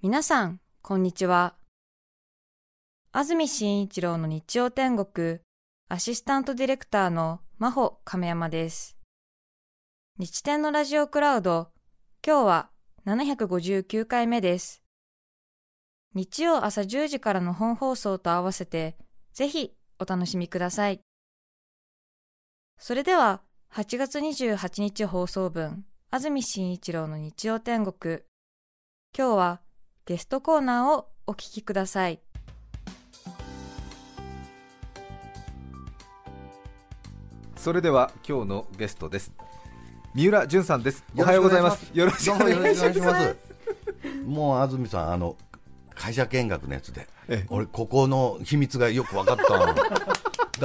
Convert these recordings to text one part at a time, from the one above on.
皆さん、こんにちは。安住紳一郎の日曜天国、アシスタントディレクターの真帆亀山です。日天のラジオクラウド、今日は759回目です。日曜朝10時からの本放送と合わせて、ぜひお楽しみください。それでは、8月28日放送分、安住紳一郎の日曜天国。今日はゲストコーナーをお聞きください。それでは今日のゲストです。三浦淳さんです。おはようございます。よろしくお願いします。ます。もう安住さん、あの会社見学のやつで、ええ。俺、ここの秘密がよく分かったのだ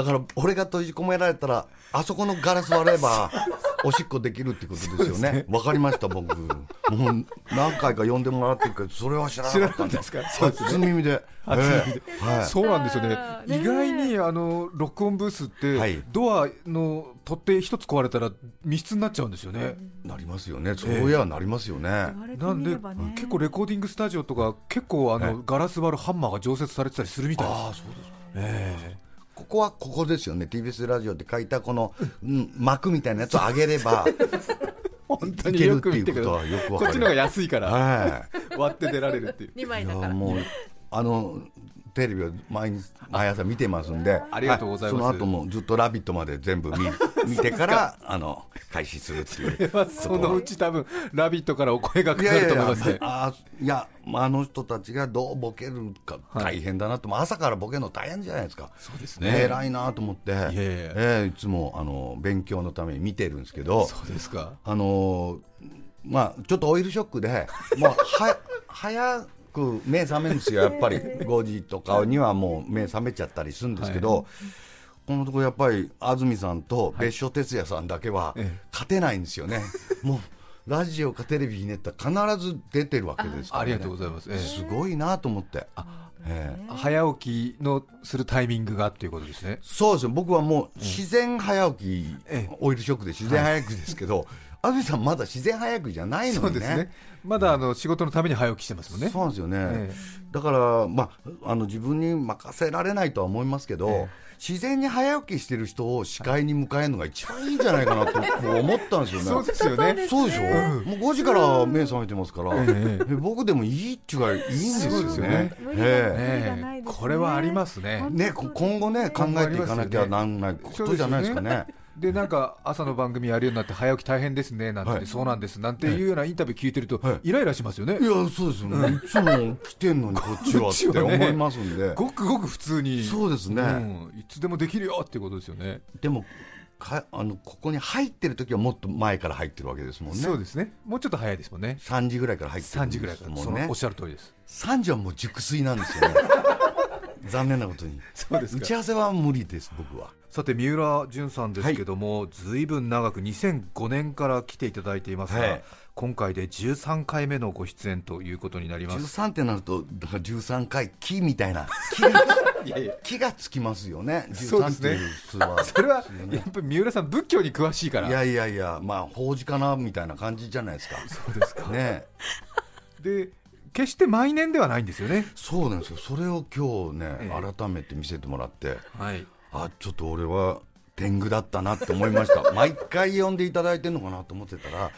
から、俺が閉じ込められたら、あそこのガラス割れば、おしっこできるってことですよね、分かりました、僕、もう何回か呼んでもらってるけど、それは知らなかったんですか？初耳で、初耳で。ええ。はい、そうなんですよね。意外にあの録音ブースって、はい。ドアの取っ手一つ壊れたら密室になっちゃうんですよね、なりますよね、そういやなりますよね。なんで、結構レコーディングスタジオとか結構あの、はい。ガラス割るハンマーが常設されてたりするみたいです。ああそうですえここはここですよね、TBS ラジオって書いたこの、うん、幕みたいなやつを上げれば、え 本当によく見てくださいことはよくわかる。こっちの方が安いから、は割って出られるっていう。い、い二枚だから。やもうあのテレビを毎日毎朝見てますんで、ありがとうございます。はその後もずっと「ラビット!」まで全部見 見てからあの開始するっていう。まあそのうち多分「ラビット!」からお声がかかると思いますね。あいやあの人たちがどうボケるか大変だなと、朝からボケるの大変じゃないですか、そうですね。偉いなと思って、いええいつもあの勉強のために見てるんですけど、そうですか。あのーまあ、ちょっとオイルショックで、もうは 早く目覚めるんですよ、やっぱり。5時とかにはもう目覚めちゃったりするんですけど、このところやっぱり安住さんと別所哲也さんだけはええ。勝てないんですよね、もうラジオかテレビひねったら必ず出てるわけですから、ね、ありがとうございます。ええ。すごいなと思って。ええ。早起きのするタイミングがっていうことですね。そうですよ。僕はもう自然早起き、ええ。オイルショックで自然早起きですけど、安住さんまだ自然早起きじゃないのにね。そうですね。まだあの仕事のために早起きしてますもんね。そうなんですよね、えだから、まあ、あの自分に任せられないとは思いますけど、え自然に早起きしてる人を視界に迎えるのが一番いいんじゃないかなと 思ったんですよね。そうですよね。そうでしょ、もう5時から目覚めてますから、ええ。僕でもいいっちゅうがいいんですよね。これはありますね。えね、こ今後ね、考えていかなきゃなんないことじゃないですかね。でなんか朝の番組やるようになって早起き大変ですねなんて、はい。そうなんですなんていうようなインタビュー聞いてると、はい。イライラしますよね。いや、そうですよ。ね。いつも来てんのにこっちはこって思いますんで。ごくごく普通に。そうですね。ん。いつでもできるよっていうことですよね。でもかあのここに入ってる時はもっと前から入ってるわけですもんね。そうですね。もうちょっと早いですもんね。3時ぐらいから入ってる3ん時ぐらいからもんね。のおっしゃる通りです。3時はもう熟睡なんですよね。残念なことに。そうですか。打ち合わせは無理です僕はさて三浦淳さんですけども、ずいぶん長く2005年から来ていただいていますが、はい。今回で13回目のご出演ということになります。13ってなるとだから13回木みたいな。木 がいやいや。木がつきますよね。13そうですね。それはやっぱり三浦さん仏教に詳しいから。いやいやいやまあ法事かなみたいな感じじゃないですか。そうですか。ね。で決して毎年ではないんですよね。そうなんですよ。それを今日ね、え。改めて見せてもらって。はいあちょっと俺は天狗だったなって思いました。毎回呼んでいただいてるのかなと思ってたら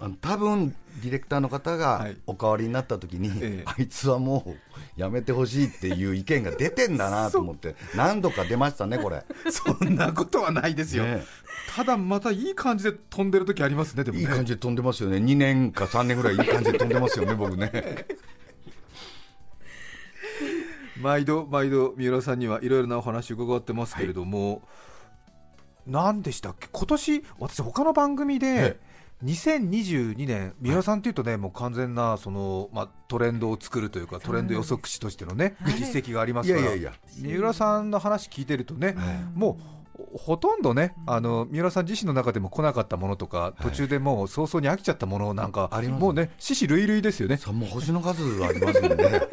あの多分ディレクターの方がはい。お代わりになった時に、ええ。あいつはもうやめてほしいっていう意見が出てんだなと思って何度か出ましたねこれ。そんなことはないですよ、ねただまたいい感じで飛んでる時ありますねでもね。いい感じで飛んでますよね。2年か3年ぐらいいい感じで飛んでますよね僕ね毎度毎度三浦さんにはいろいろなお話伺ってますけれども、何でしたっけ？今年私他の番組で2022年三浦さんというとねもう完全なその、まあ、トレンドを作るというかトレンド予測士としてのね実績がありますからいやいや三浦さんの話聞いてるとね、もうほとんどね、あの三浦さん自身の中でも来なかったものとか、途中でもう早々に飽きちゃったものなんか、ありますもうね、獅子類類ですよね。さもう星の数ありますんで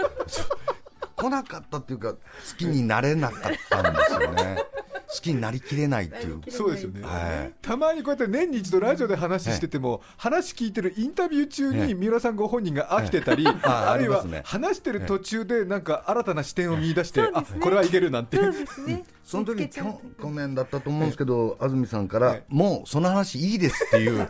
来なかったっていうか好きになれなかったんですよね。好きになりきれないっていう。そうですよね、はい。たまにこうやって年に一度ラジオで話してても、話聞いてるインタビュー中ええ。に三浦さんご本人が飽きてたり、ああるいはありますね。話してる途中でなんか新たな視点を見出して、あこれはいけるなんて、そうですね。その時去去年だったと思うんですけど、安住さんから、はいもうその話いいですっていう、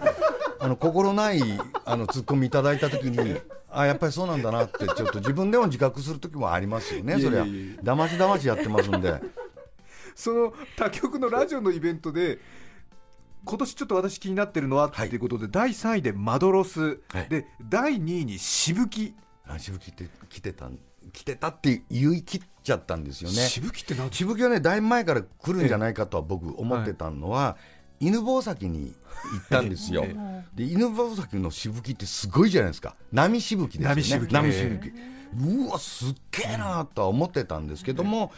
あの心ないあのツッコミいただいた時に、あやっぱりそうなんだなって、ちょっと自分でも自覚する時もありますよね、そりゃだましだましやってますんで、その他局のラジオのイベントで、今年ちょっと私気になってるのはっていうことで、第3位でマドロス、はい。で第2位にしぶき、あしぶきって来てたん来てたって言い切っちゃったんですよね。しぶきって何しぶきはね、だいぶ前から来るんじゃないかとは僕、思ってたのは、犬吠埼に行ったんですよ。え、で犬吠埼のしぶきってすごいじゃないですか、波しぶきですよね、波しぶき波しぶき。うわ、すっげえなとは思ってたんですけども、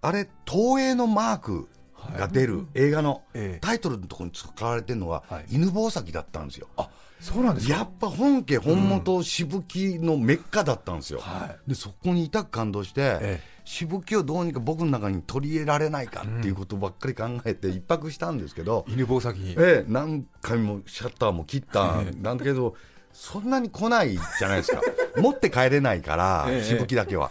あれ、東映のマークが出る映画のええ。タイトルのところに使われてるのははい、犬吠埼だったんですよ。あそうなんですか？やっぱ本家本元しぶきのメッカだったんですよ、はでそこに痛く感動して、ええしぶきをどうにか僕の中に取り入れられないかっていうことばっかり考えて一泊したんですけど、犬吠埼に、ええ、何回もシャッターも切ったええ。なんだけど、そんなに来ないじゃないですか、持って帰れないからええ、しぶきだけは。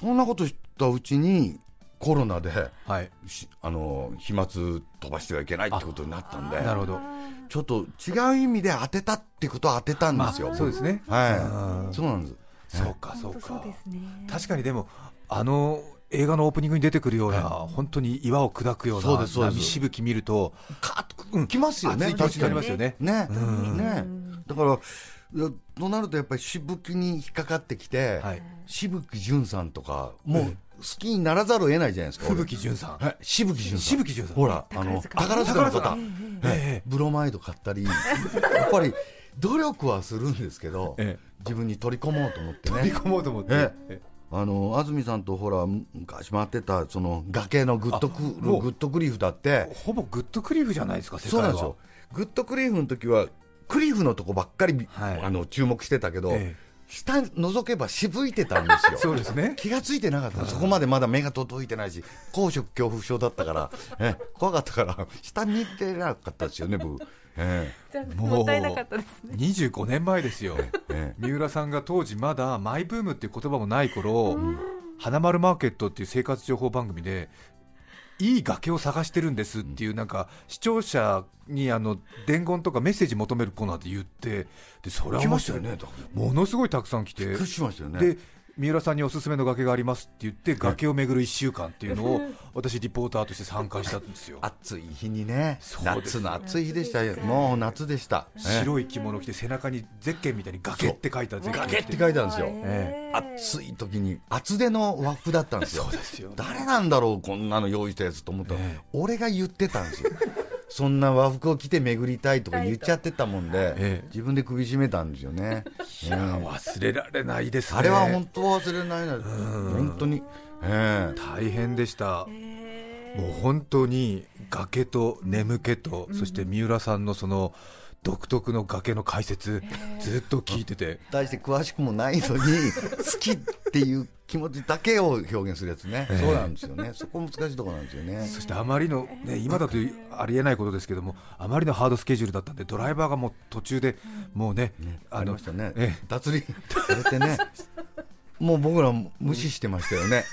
そんなことしたうちに、コロナで、はい、しあの飛沫飛ばしてはいけないってことになったんで、なるほど、ちょっと違う意味で当てたってことは当てたんですよ。そうですね、はい、そうなんです。そうか、そうか。で、すね。確かにでも、あの映画のオープニングに出てくるような、本当に岩を砕くような波しぶき見ると、カーッと来ますよね、熱い気持ちに。なりますよね。ね、んね、だから、となるとやっぱりしぶきに引っかかってきて、はい。しぶきじゅんさんとか、もう好きにならざるを得ないじゃないですか、吹雪純さん、はい、しぶきじゅんさん、しぶきじゅんさん。ほら、あの宝宝塚塚の方、ええ。ブロマイド買ったり、やっぱり努力はするんですけど、え自分に取り込もうと思ってね。取り込もうと思って、ええあの安住さんとほら昔回ってたその崖のグッドクグッドクリフだって。ほぼグッドクリフじゃないですか、世界は。そうなんですよ。グッドクリフの時はクリフのとこばっかり、はい。あの注目してたけど、ええ。下覗けば渋いてたんですよ。そうですね。気がついてなかった。そこまでまだ目が届いてないし高所恐怖症だったから、ええ怖かったから下見てなかったですよね僕、えもうもったいなかったですね。25年前ですよ、ええ。三浦さんが当時まだマイブームっていう言葉もない頃、花丸マーケットっていう生活情報番組でいい崖を探してるんですっていうなんか視聴者にあの伝言とかメッセージ求めるコーナーで言ってでそれは来ま面白い。したよねものすごいたくさん来て。で三浦さんにおすすめの崖がありますって言って崖を巡る1週間っていうのを私リポーターとして参加したんですよ。暑い日にね。夏の暑い日でした。よもう夏でした、ええ白い着物着て背中にゼッケンみたいに崖って書いたゼッケン崖って書いてあるんですよ、え暑い時に厚手の和服だったんですよ。そうですよ誰なんだろうこんなの用意したやつと思ったら、ええ。俺が言ってたんですよそんな和服を着て巡りたいとか言っちゃってたもんで、ええ。自分で首絞めたんですよね、いやええ忘れられないですね。あれは本当忘れないな。本当に、ええ。大変でした。もう本当に崖と眠気と、そして三浦さんのその独特の崖の解説、ずっと聞いてて、大して詳しくもないのに好きっていう気持ちだけを表現するやつね、そうなんですよね。そこ難しいところなんですよね。そしてあまりの、ね、今だとありえないことですけども、あまりのハードスケジュールだったんで、ドライバーがもう途中でもうね、ねええ。脱輪。されてねもう僕ら無視してましたよね。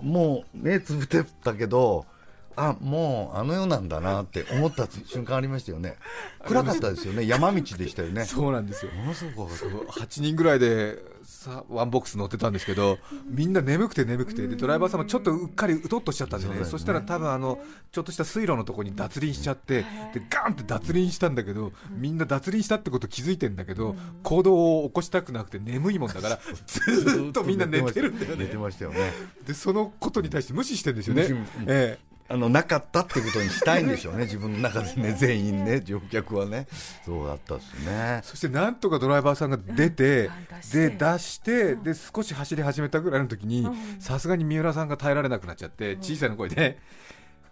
もう目つぶってたけどあもうあの世なんだなって思った瞬間ありましたよね。暗かったですよね。山道でしたよね。そうなんですよ。ものすごく怖かった。8人ぐらいでさワンボックス乗ってたんですけど、みんな眠くて眠くて、でドライバーさんもちょっとうっかりうとっとしちゃったんでね、そね。そしたら多分あのちょっとした水路のところに脱輪しちゃって、でガーンって脱輪したんだけど、みんな脱輪したってこと気づいてんだけど、行動を起こしたくなくて眠いもんだから、ずーっとみんな寝てるんだよ寝てね。ましたよね。でそのことに対して無視してるんですよね。ええあのなかったってことにしたいんでしょうね。自分の中でね全員ね乗客はね。そうだったっすね。そしてなんとかドライバーさんが出て、出して。で出して、で少し走り始めたぐらいの時に、さすがに三浦さんが耐えられなくなっちゃって、小さな声で、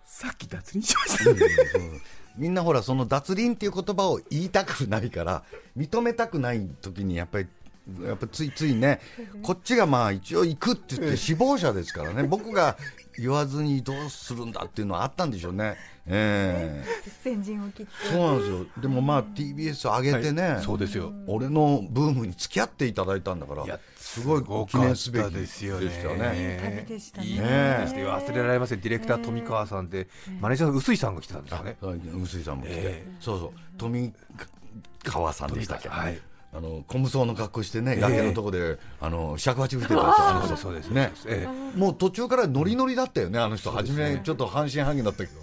さっき脱輪しました。うんそうみんなほらその脱輪っていう言葉を言いたくないから認めたくない時にやっぱりやっぱついついね、こっちがまあ一応行くって言って、死亡者ですからね、僕が言わずにどうするんだっていうのはあったんでしょうね。ええ。先陣を切って。そうなんですよ。でもまあ TBS 上げてね、そうですよ。俺のブームに付き合っていただいたんだからいや、すごい記念すべきですよね。でしたよね。旅でしたね。いい旅でしたよ。忘れられません。ディレクター富川さんでマネージャーの臼井さんが来てたんですよね。臼井さんも来て、えそうそう。富川さんでしたっけ、はいあの小無双の格好してね、え崖のとこであの尺八吹いてたあの人。そうですね。えもう途中からノリノリだったよねあの人。初めちょっと半信半疑だったけど。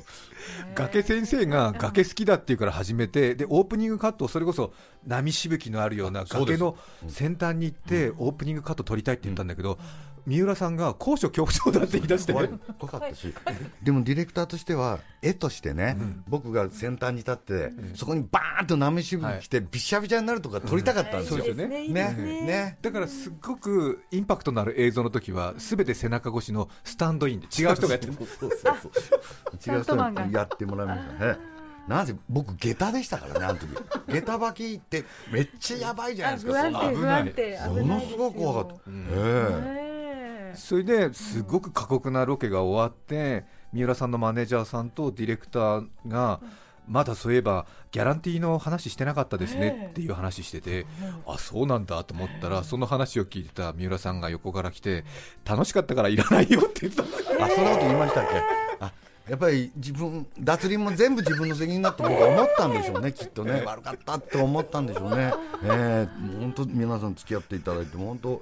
崖先生が崖好きだっていうから始めてでオープニングカットをそれこそ波しぶきのあるような崖の先端に行ってオープニングカット撮りたいって言ったんだけど三浦さんが高所恐怖症だって言い出して。怖い。怖かったし、でもディレクターとしては、絵としてね、僕が先端に立って、そこにバーンと波しぶき来て、びしゃびしゃになるとか撮りたかったんですよ。そうですよね。いいですね。ね。ね。だからすっごくインパクトのある映像の時はすべて背中越しのスタンドインで違う人がやってる。そうそうそうそう。違う人がにやってもらいました。ね。なぜ僕、下駄でしたからね、あの時。下駄履きってめっちゃやばいじゃないですか、危ない。不安定。ものすごく怖かった。ええ。えそれですごく過酷なロケが終わって三浦さんのマネージャーさんとディレクターがまだそういえばギャランティーの話してなかったですねっていう話してて、あそうなんだと思ったら、その話を聞いてた三浦さんが横から来て、楽しかったからいらないよって言ってたんですよ。あそんなこと言いましたっけ？あ。やっぱり自分脱輪も全部自分の責任だと僕は思ったんでしょうね きっとね。悪かったって思ったんでしょうね。ええ。本当皆さん付き合っていただいて本当い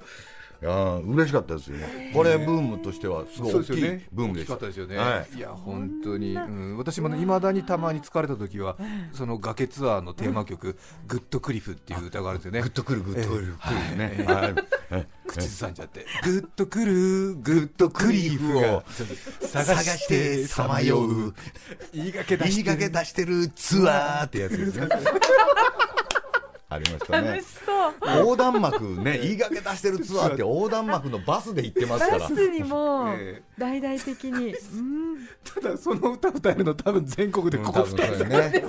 やー嬉しかったですよね。これブームとしてはすごい大きいブームでした。ですよね、はい。い、や本当に、うん、私もね、いまだにたまに疲れた時は、その崖ツアーのテーマ曲、グッドクリフっていう歌があるんですよね。グッ、とくるグッとくるくるね。はい。はい。口ずさんじゃって、グッとくる、グッとクリフを探してさまよう、言いがけ出して言いがけ出してるツアーってやつですね ありましたね。楽しそう。横断幕ね 言いがけ出してるツアーって横断幕のバスで行ってますから。バスにもえ大々的に、うん、ただその歌歌えるの多分全国でここ多分そうよね。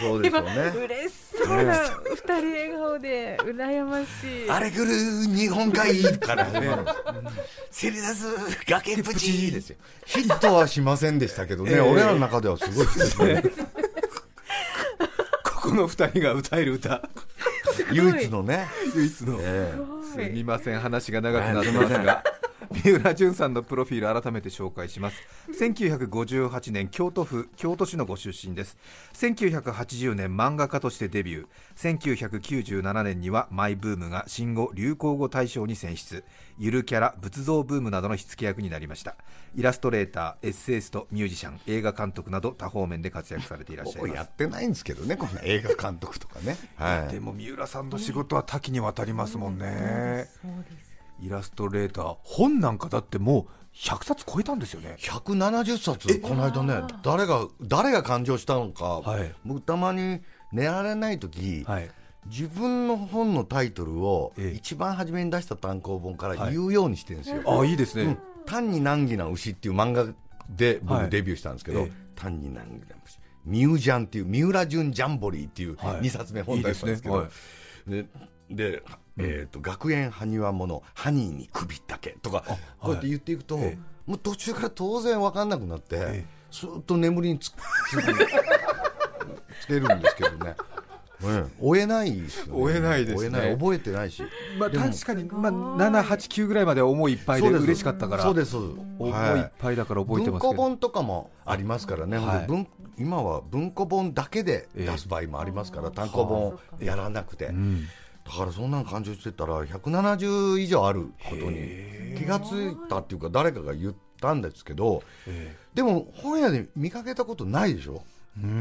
そうです今よね。嬉しそうな二人笑顔で羨ましい。あれ来る日本海からねせり出す崖っぷち。ですよヒットはしませんでしたけどね、ええ。俺らの中ではすごいですね ここの二人が歌える歌、唯一のね、唯一の。えすみません。話が長くなってますが 三浦淳さんのプロフィール改めて紹介します。1958年京都府京都市のご出身です。1980年漫画家としてデビュー。1997年にはマイブームが新語・流行語大賞に選出。ゆるキャラ仏像ブームなどの火付け役になりました。イラストレーターエッセイストミュージシャン映画監督など多方面で活躍されていらっしゃい僕やますってないんですけどねこんな映画監督とかね、はい、でも三浦さんの仕事は多岐にわたりますもんね、イラストレーター本なんかだってもう100冊超えたんですよね。170冊。この間ね誰が誰が勘定したのか、はい。僕たまに寝られない時、はい。自分の本のタイトルをええ。一番初めに出した単行本からはい。言うようにしてるんですよ、あいいですね、うん。単に難儀な牛っていう漫画ではい僕デビューしたんですけど、ええ単に難儀な牛。ミュージャンっていう三浦淳ジャンボリーっていうはい。2冊目本出したんですけど、いいででえーと学園埴輪物ハニーに首ったけとかこうやって言っていくと、えもう途中から当然分かんなくなって、えすーっと眠りにつつつけるんですけどね。う ん追えないですよね。追えないですね。追えない。覚えてないし。まあ、確かに、まあ、7、8、9ぐらいまでは思いいっぱいで嬉しかったからそうですそうです。思いはいっぱいだから覚えて文ますけど、庫本とかもありますからね、はい。文今は文庫本だけで出す場合もありますから、単行本やらなくて、うんだからそんなの感情してたら170以上あることに気がついたっていうか誰かが言ったんですけどでも本屋で見かけたことないでしょ？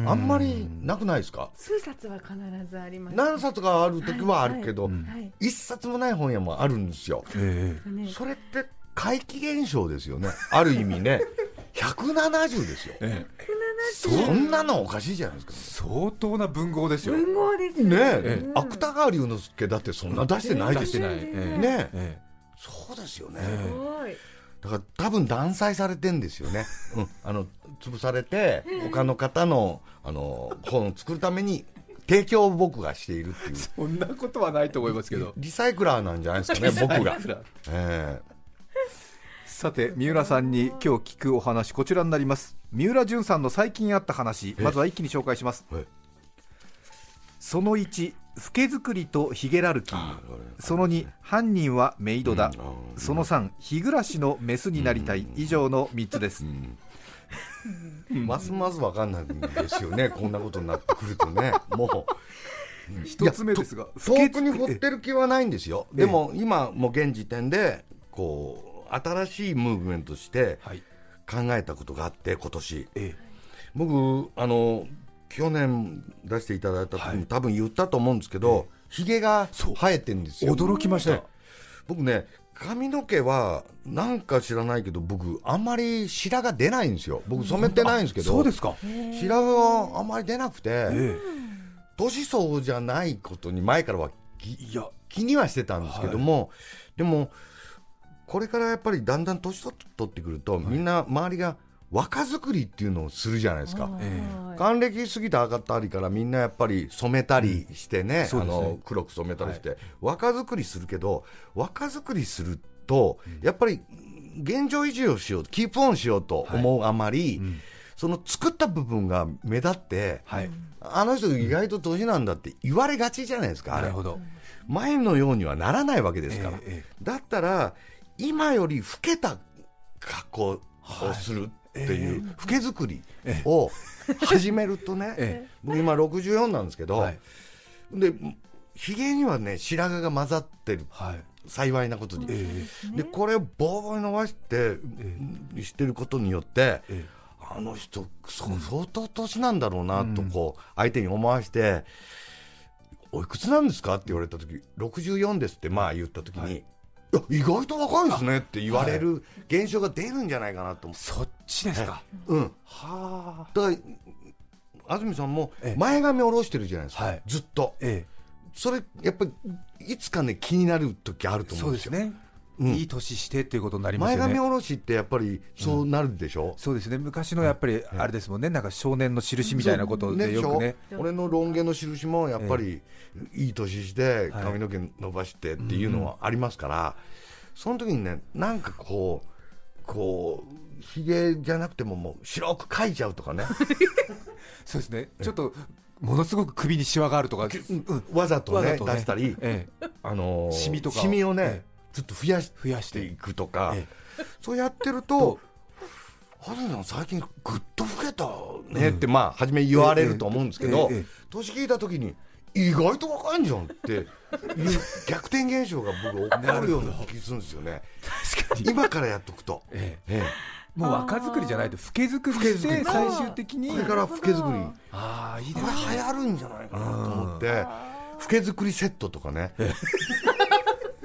あんまりなくないですか？数冊は必ずあります。何冊かある時はあるけど、はい。一冊もない本屋もあるんですよ。それって怪奇現象ですよね。ある意味ね 170ですよ。ええ。そんなのおかしいじゃないですか。相当な文豪ですよ、文豪ですね。え。え、芥川龍之介だってそんな出してないですよ。出してない、え。えねえそうですよね、えすごいだから多分断裁されてんですよね、うん、あの潰されて他の方のあの本を作るために提供を僕がしているっていう。そんなことはないと思いますけど。リサイクラーなんじゃないですかね僕が、えさて三浦さんに今日聞くお話こちらになります。三浦淳さんの最近あった話まずは一気に紹介します。はい。その1老け作りとヒゲラルキー。その2犯人はメイドだ、うんその3日暮らしのメスになりたい、以上の3つです、えますます分かんないんですよね。こんなことになってくるとね。もう。一つ目ですが遠くに掘ってる気はないんですよ。えでも今もう現時点でこう新しいムーブメントとしてはい。考えたことがあって今年。え僕あの去年出していただいた時はい。に多分言ったと思うんですけどひげが生えてるんですえよ。驚きました、ね僕ね髪の毛はなんか知らないけど僕あんまり白が出ないんですよ。僕染めてないんですけど。そうですか、白があんまり出なくてえ年相応じゃないことに前からはえいや。気にはしてたんですけども、でもこれからやっぱりだんだん年取ってくると、みんな周りが若作りっていうのをするじゃないですか。え還暦過ぎたあたりからみんなやっぱり染めたりしてね,、あの黒く染めたりして、若作りするけど若作りすると、やっぱり現状維持をしようキープオンしようと思うあまり、その作った部分が目立って、はい。あの人意外と年なんだって言われがちじゃないですか、あれ。なるほど。前のようにはならないわけですから、だったら今より老けた格好をするっていう、老け作りを始めるとね、え僕今64なんですけど、はい。でひげにはね白髪が混ざってるはい。幸いなことに、えでこれをボーボーに伸ばして、してることによって、えあの人そ相当年なんだろうなとこう相手に思わせて、おいくつなんですか？って言われた時64ですってまあ言った時に、いや意外と若いですねって言われる現象が出るんじゃないかなと思って、そっちですか。うん、はあ。だから安住さんもええ。前髪下ろしてるじゃないですか、はい。ずっと。えそれやっぱりいつかね気になる時あるえと思うんでですね、うん。いい年してっていうことになりますね。髪下ろしってやっぱりそうなるでしょ、そうですね。昔のやっぱりあれですもんね。なんか少年の印みたいなことでよくね。そう俺のロン毛の印もやっぱりいい年してはい。髪の毛伸ばしてっていうのはありますから、その時にねなんかこうこうひげじゃなくてももう白く描いちゃうとかね。そうですね。ちょっとものすごく首にシワがあるとか、うんわざとねね。出したり、ええ。あのーシミとかを。シミをね、えずっと増やし増やして。ていくとか、えそうやってると「安住さん最近ぐっと老けたね」ってまあ初め言われると思うんですけど、ええええ年聞いた時に意外と若いんじゃんっていう 逆転現象が僕起こるような気するんですよね。確かに、今からやっとくと、ええ。えもう若作りじゃないと老け作りして最終的に。えこれから老け作りああいいでこす流行るんじゃないかなと思って。老け作りセットとかね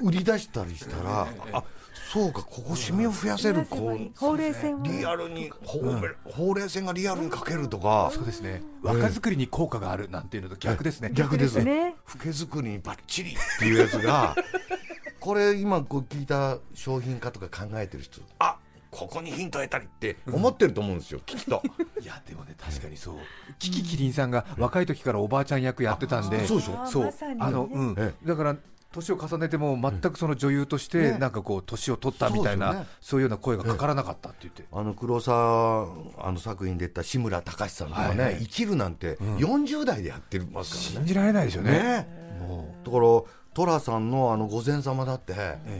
売り出したりしたらあそうかここシミを増やせるこうほうれい線をリアルにほうほうれい線がリアルに描けるとか。そうですね。若作りに効果があるなんていうのと逆ですね。逆ですね。老け作りにバッチリっていうやつが これ今こう聞いた商品化とか考えてる人あここにヒント得たりって思ってると思うんですよ、きっと。いやでもね確かにそう。キキキリンさんが若い時からおばあちゃん役やってたんで。そうでしょ。そう。あのうん。え。だから年を重ねても全くその女優としてね。なんかこう年を取ったみたいなね。そういうような声がかからなかったって言ってあの黒沢あの作品で出た志村隆さんとかね、はいはい。生きるなんて40代でやってますからね。信じられないですよね。ね。もだから寅さんのあの御前様だって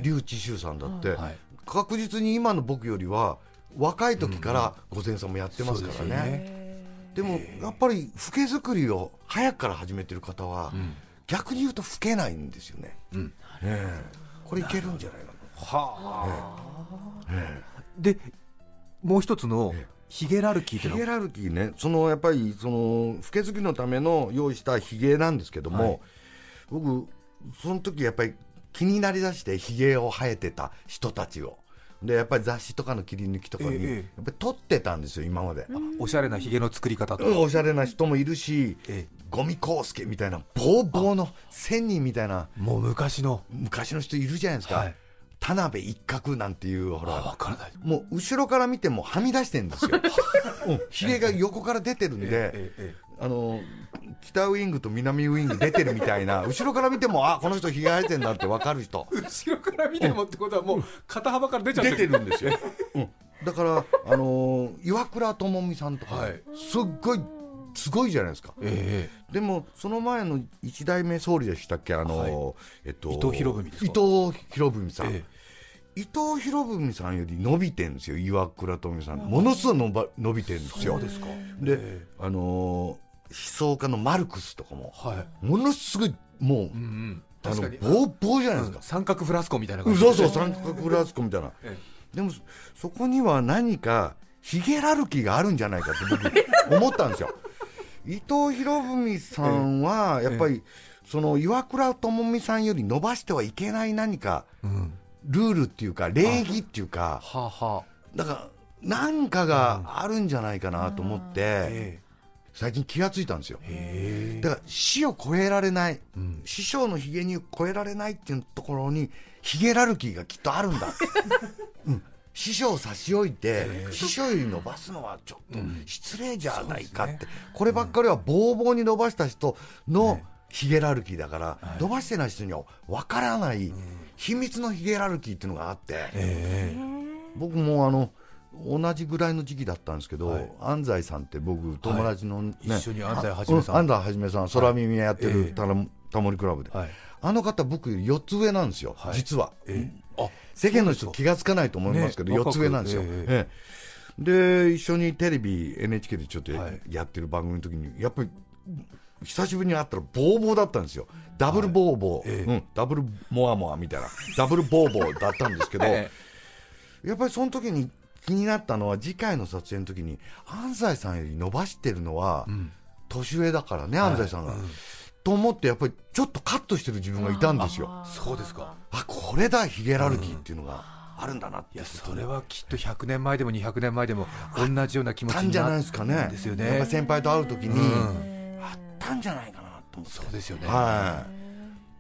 笠智秀さんだって、はい。確実に今の僕よりは若い時から御前様やってますからそうですよね,、でもやっぱり老け作りを早くから始めてる方は、逆に言うと老けないんですよね、ん。ええ。これいけるんじゃないかな。はあ。でもう一つのヒゲラルキーってヒゲラルキーね、そのやっぱりその老け作りのための用意したヒゲなんですけども、はい。僕、その時やっぱり気になりだしてヒゲを生えてた人たちを。でやっぱり雑誌とかの切り抜きとかに、ええやっぱり撮ってたんですよ、今まで。おしゃれなヒゲの作り方とうんおしゃれな人もいるし、えゴミコウスケみたいな、ボーボーの千人みたいな、もう昔の。昔の人いるじゃないですか、はい。田辺一角なんていう、ほあら、わからない。もう後ろから見てもはみ出してるんですよ、うん、ひげが横から出てるんで、えええあの北ウイングと南ウイング出てるみたいな後ろから見てもあこの人ひげ生えてんだって分かる人。後ろから見てもってことはもう肩幅から出ちゃって出てるんですよ、うん、だから、あのー岩倉智美さんとか、はい。すっごいすごいじゃないですか。えでもその前の一代目総理でしたっけ？あのーえっと伊藤博文伊藤博文さん、え伊藤博文さんより伸びてんですよ岩倉智美さん。ものすごい伸ば伸びてんですよ。そうですか。で、あのー思想家のマルクスとかもはい。ものすごいもう、うんうん。あの確かに。ボーボーじゃないですか、三角フラスコみたいな感じ。そうそう三角フラスコみたいな、えでもそこには何かヒゲラルキーがあるんじゃないかって僕思ったんですよ伊藤博文さんはやっぱりその岩倉智美さんより伸ばしてはいけない何かうん。ルールっていうか礼儀っていうかはあはあ。だから何かがあるんじゃないかなと思ってえ最近気がついたんですよ。だから死を超えられない、ん。師匠のひげに超えられないっていうところにヒゲラルキーがきっとあるんだ、うん、師匠を差し置いて、師匠より伸ばすのはちょっと失礼じゃないかって、こればっかりはボーボーに伸ばした人のヒゲラルキーだから、伸ばしてない人には分からない秘密のヒゲラルキーっていうのがあって、え僕もあの同じぐらいの時期だったんですけど、はい。安西さんって僕友達の、ね一緒に安西はじめさん。あうん安西はじめさん空耳やってええ。るタモリクラブで、はい。あの方僕より4つ上なんですよ、はい。実は、世間の人気がつかないと思いますけど、ね4つ上なんですよ、ええ。えで一緒にテレビ NHK でちょっとはい。やってる番組の時にやっぱり久しぶりに会ったらボーボーだったんですよ。ダブルボーボー、ええ。うん、ダブルモアモアみたいな。ダブルボーボーだったんですけど、えやっぱりその時に気になったのは次回の撮影の時に安西さんより伸ばしてるのは年上だからね、安西さんが、と思ってやっぱりちょっとカットしてる自分がいたんですよ。そうですか。あこれだヒゲラルキーっていうのがあるんだなって。いやそれはきっと100年前でも200年前でも同じような気持ちあったんじゃになっないですかね。ですよやっぱね先輩と会う時に、うん。あったんじゃないかなと思って。そうですよね。は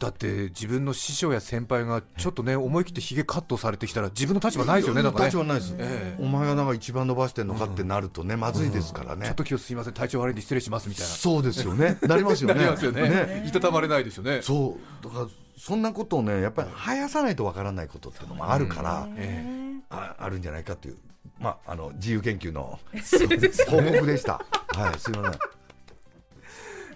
だって自分の師匠や先輩がちょっとね思い切ってひげカットされてきたら自分の立場ないですよねなんかね。立場ないです、ええ。お前がなんか一番伸ばしてんのかってなるとね、まずいですからね、ちょっと今日すみません体調悪いんで失礼しますみたいな。そうですよね。なりますよなね。りますよね。いたたまれないですよね。そう。だからそんなことをねやっぱり生やさないとわからないことっていうのもあるから、えああるんじゃないかという、まあ、あの自由研究の報告でした。はい、すみません。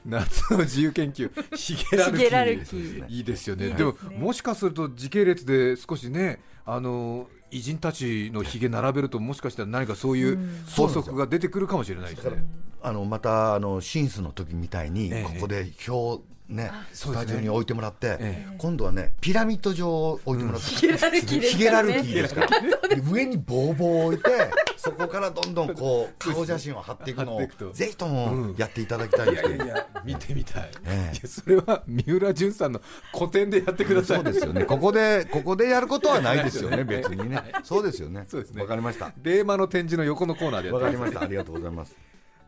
夏の自由研究。ヒゲラルキー。キー。いいですよね、はいでももしかすると時系列で少しねあの偉人たちのひげ並べるともしかしたら何かそういう法則が出てくるかもしれないですね、あのまたあのシンスの時みたいに、ええ。ここで表ね、スタジオに置いてもらって、え今度はねピラミッド状を置いてもらって、ヒゲラルキーですからねーですから、で上にボーボーを置いて、そこからどんどんこう顔写真を貼っていくのをぜひともやっていただきたいですけど、やいやいや見てみたい,、それは三浦淳さんの古典でやってくださいそうですよね。ここでここでやることはないですよね。別にね。そうですよね。わかりました。令和の展示の横のコーナーでわかりました。ありがとうございます。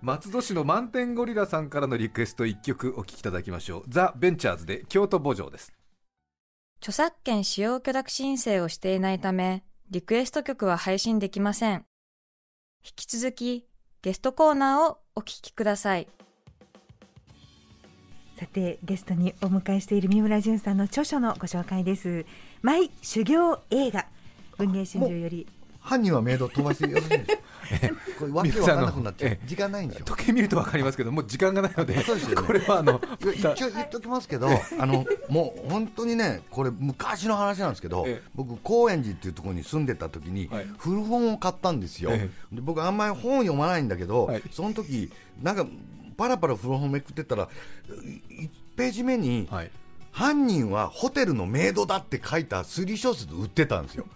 松戸市の満天ゴリラさんからのリクエスト1曲お聴きいただきましょうザ・ベンチャーズで京都墓場です著作権使用許諾申請をしていないため、リクエスト曲は配信できません。引き続き、ゲストコーナーをお聞きください。さてゲストにお迎えしている三村淳さんの著書のご紹介ですマイ修行映画文藝春秋より犯人はメイド飛ばしてよろしいですかこれわけわかんなくなっちゃう。ええ時間ないんですよ。時計見ると分かりますけどもう時間がないのでそうですよね。これはあの一応言っときますけどあのもう本当にねこれ昔の話なんですけど、ええ。僕高円寺っていうところに住んでた時に、はい。古本を買ったんですよ、えで僕あんまり本読まないんだけど、はい。その時なんかパラパラ古本めくってたら1ページ目に、はい犯人はホテルのメイドだって書いた推理小説売ってたんですよ。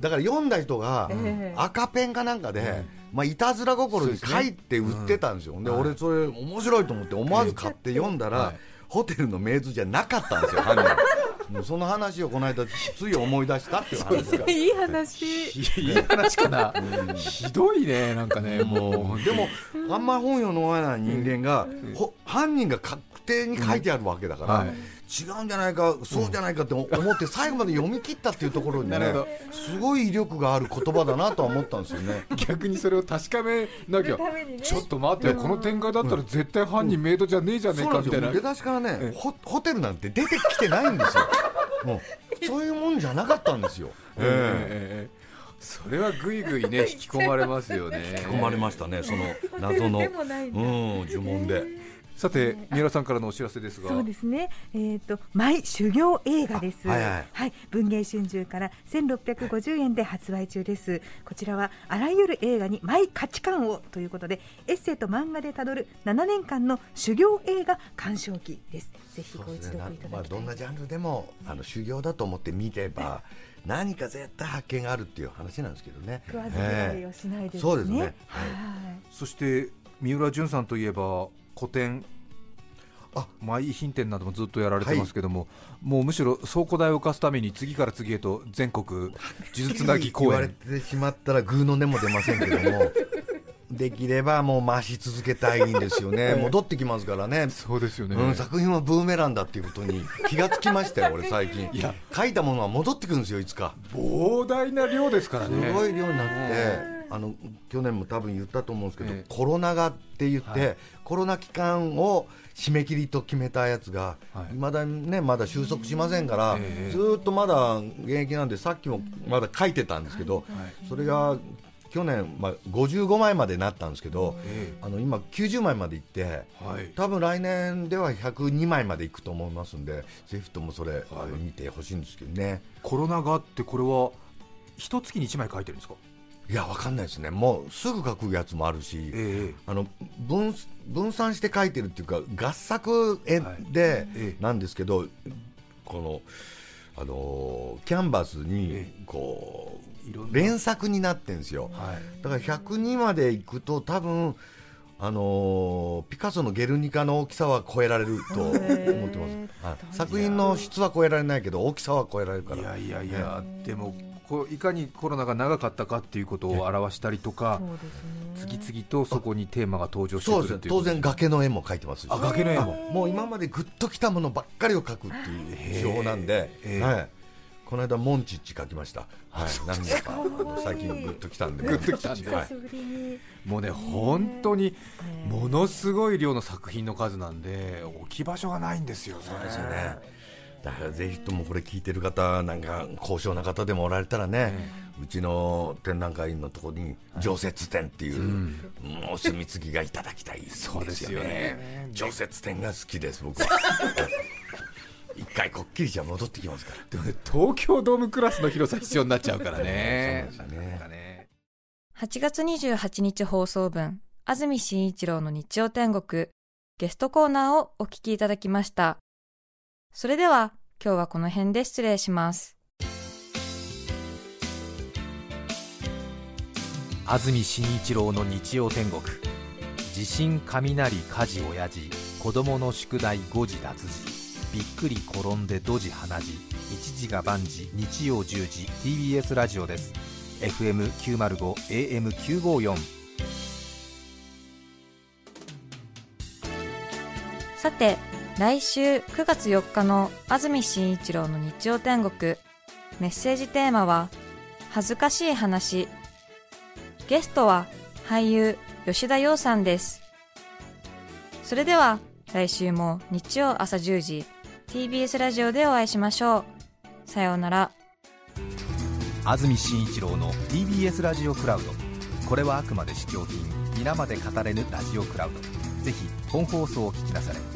だから読んだ人がええ。赤ペンかなんかで、まあ、いたずら心に書いて売ってたんですよ。で,、俺それ面白いと思って思わず買って読んだら、はい。ホテルのメイドじゃなかったんですよ犯人。もうその話をこの間つい思い出したっていう話ですから。いい話。いい話かな。ひどいねなんかねもう。でもあんまり本読まない人間が、ほ犯人が確定に書いてあるわけだから、はい。違うんじゃないかそうじゃないかって思って最後まで読み切ったっていうところにねすごい威力がある言葉だなとは思ったんですよね。逆にそれを確かめなきゃ、ね。ちょっと待って、この展開だったら絶対犯人メイドじゃねえじゃねえかみたいな、出だしからねホホテルなんて出てきてないんですよ。もうそういうもんじゃなかったんですよ、ええええそれはぐいぐいね 引き込まれますよね。引き込まれましたねその謎の。うん呪文でさて三浦さんからのお知らせですがそうですね。えっ、とマイ修行映画です。あはいはい文藝春秋から1650円で発売中です。こちらはあらゆる映画にマイ価値観をということで、エッセイと漫画でたどる7年間の修行映画鑑賞記です。ぜひご一読いただきたい。まあ、どんなジャンルでもあの修行だと思って見れば 何か絶対発見があるっていう話なんですけどね。食わず嫌いをしないですね。そうですねはい。そして三浦淳さんといえば古典。あマイ品店などもずっとやられてますけども、もうむしろ倉庫代を浮かすために次から次へと全国呪術なぎ言われ公演てしまったらグーの音も出ませんけども できればもう回し続けたいんですよね。戻ってきますからね。そうですよね、うん、作品はブーメランだっていうことに気がつきましたよ、俺、最近。いや。書いたものは戻ってくるんですよ、いつか、膨大な量ですからすねごい量になって、あの去年も多分言ったと思うんですけど、ええ。コロナがって言って、はい。コロナ期間を締め切りと決めたやつが、はい。いまだにね、まだ収束しませんから、ええ。ずーっとまだ現役なんで、さっきもまだ書いてたんですけど、それが去年、まあ、55枚までなったんですけど、えあの今、90枚までいって。えはい。多分来年では102枚までいくと思いますんで、ぜひともそれ、はい。見てほしいんですけどね、コロナがあってこれは一月に1枚書いてるんですか？いや、わかんないですね、もうすぐ書くやつもあるし、えあの分分散して書いてるっていうか、合作絵はい。でええ。なんですけど、この、あのーキャンバスにえこう連作になってるんですよ。はい。だから102までいくと多分あのーピカソの「ゲルニカ」の大きさは超えられると思ってます、はい。作品の質は超えられないけど大きさは超えられるから。いやいやいや、でもこういかにコロナが長かったかっていうことを表したりとか。次々とそこにテーマが登場してそうですね当くるっていうこと。然崖の絵も描いてますし。あ崖の絵も。もう今までグッときたものばっかりを描くっていう手法なんで、はい、この間モンチッチ描きました、はい、なんだか。あの最近グッときたんで。グッときたんで。はい。もうね本当にえ。ものすごい量の作品の数なんで置き場所がないんですよね。そうですよねだからぜひともこれ聞いてる方なんか高尚な方でもおられたらね、うちの展覧会のところに常設展っていう、うん。お墨付きがいただきたいですよね。そうですよね。常設展が好きです僕は。一回こっきりじゃ戻ってきますから。でもね東京ドームクラスの広さ必要になっちゃうからね。そうですね。8月28日放送分、安住紳一郎の日曜天国、ゲストコーナーをお聞きいただきました。それでは、今日はこの辺で失礼します。安住紳一郎の日曜天国。地震雷火事親父。子供の宿題誤字脱字。びっくり転んでドジ鼻血一時が万事。日曜10時。TBS ラジオです。FM905 AM954 さて、来週9月4日の安住紳一郎の日曜天国、メッセージテーマは、恥ずかしい話。ゲストは俳優吉田洋さんです。それでは、来週も日曜朝10時、TBS ラジオでお会いしましょう。さようなら。安住紳一郎の TBS ラジオクラウドこれはあくまで試供品皆まで語れぬラジオクラウドぜひ本放送を聞きなされ